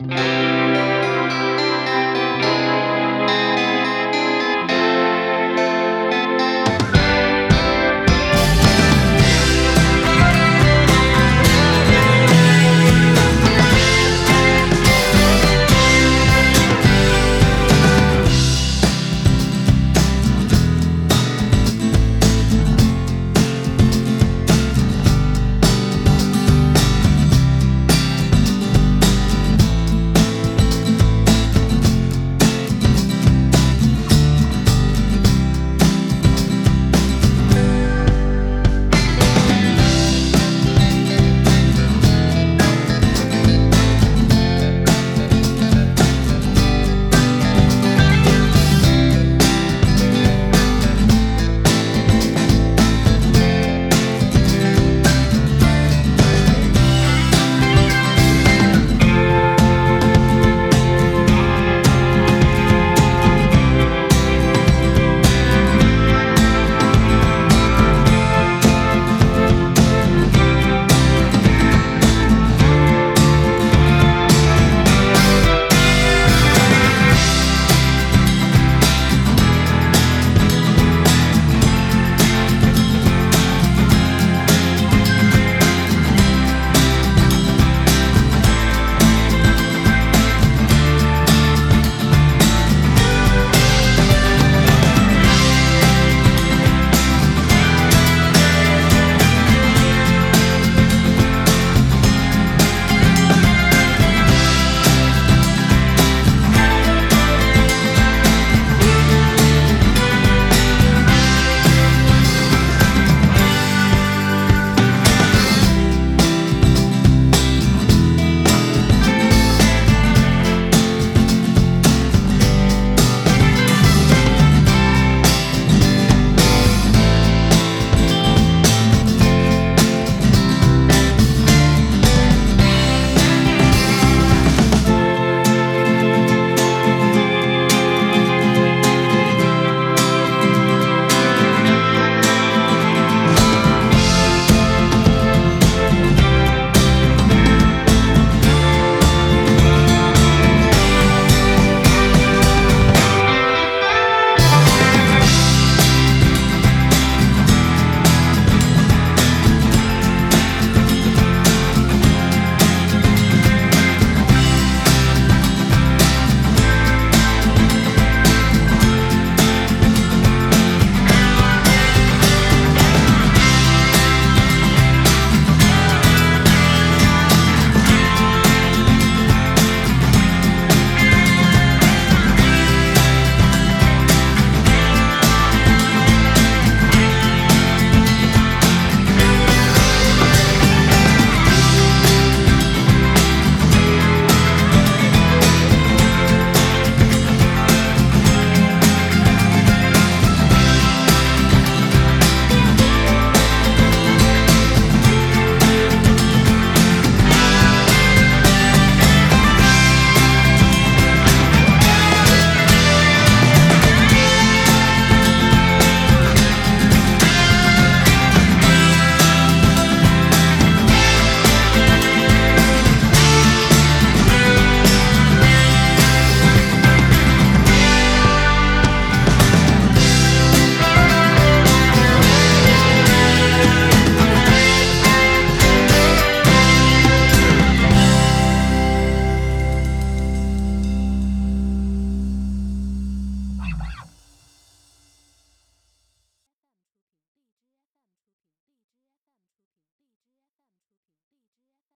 Música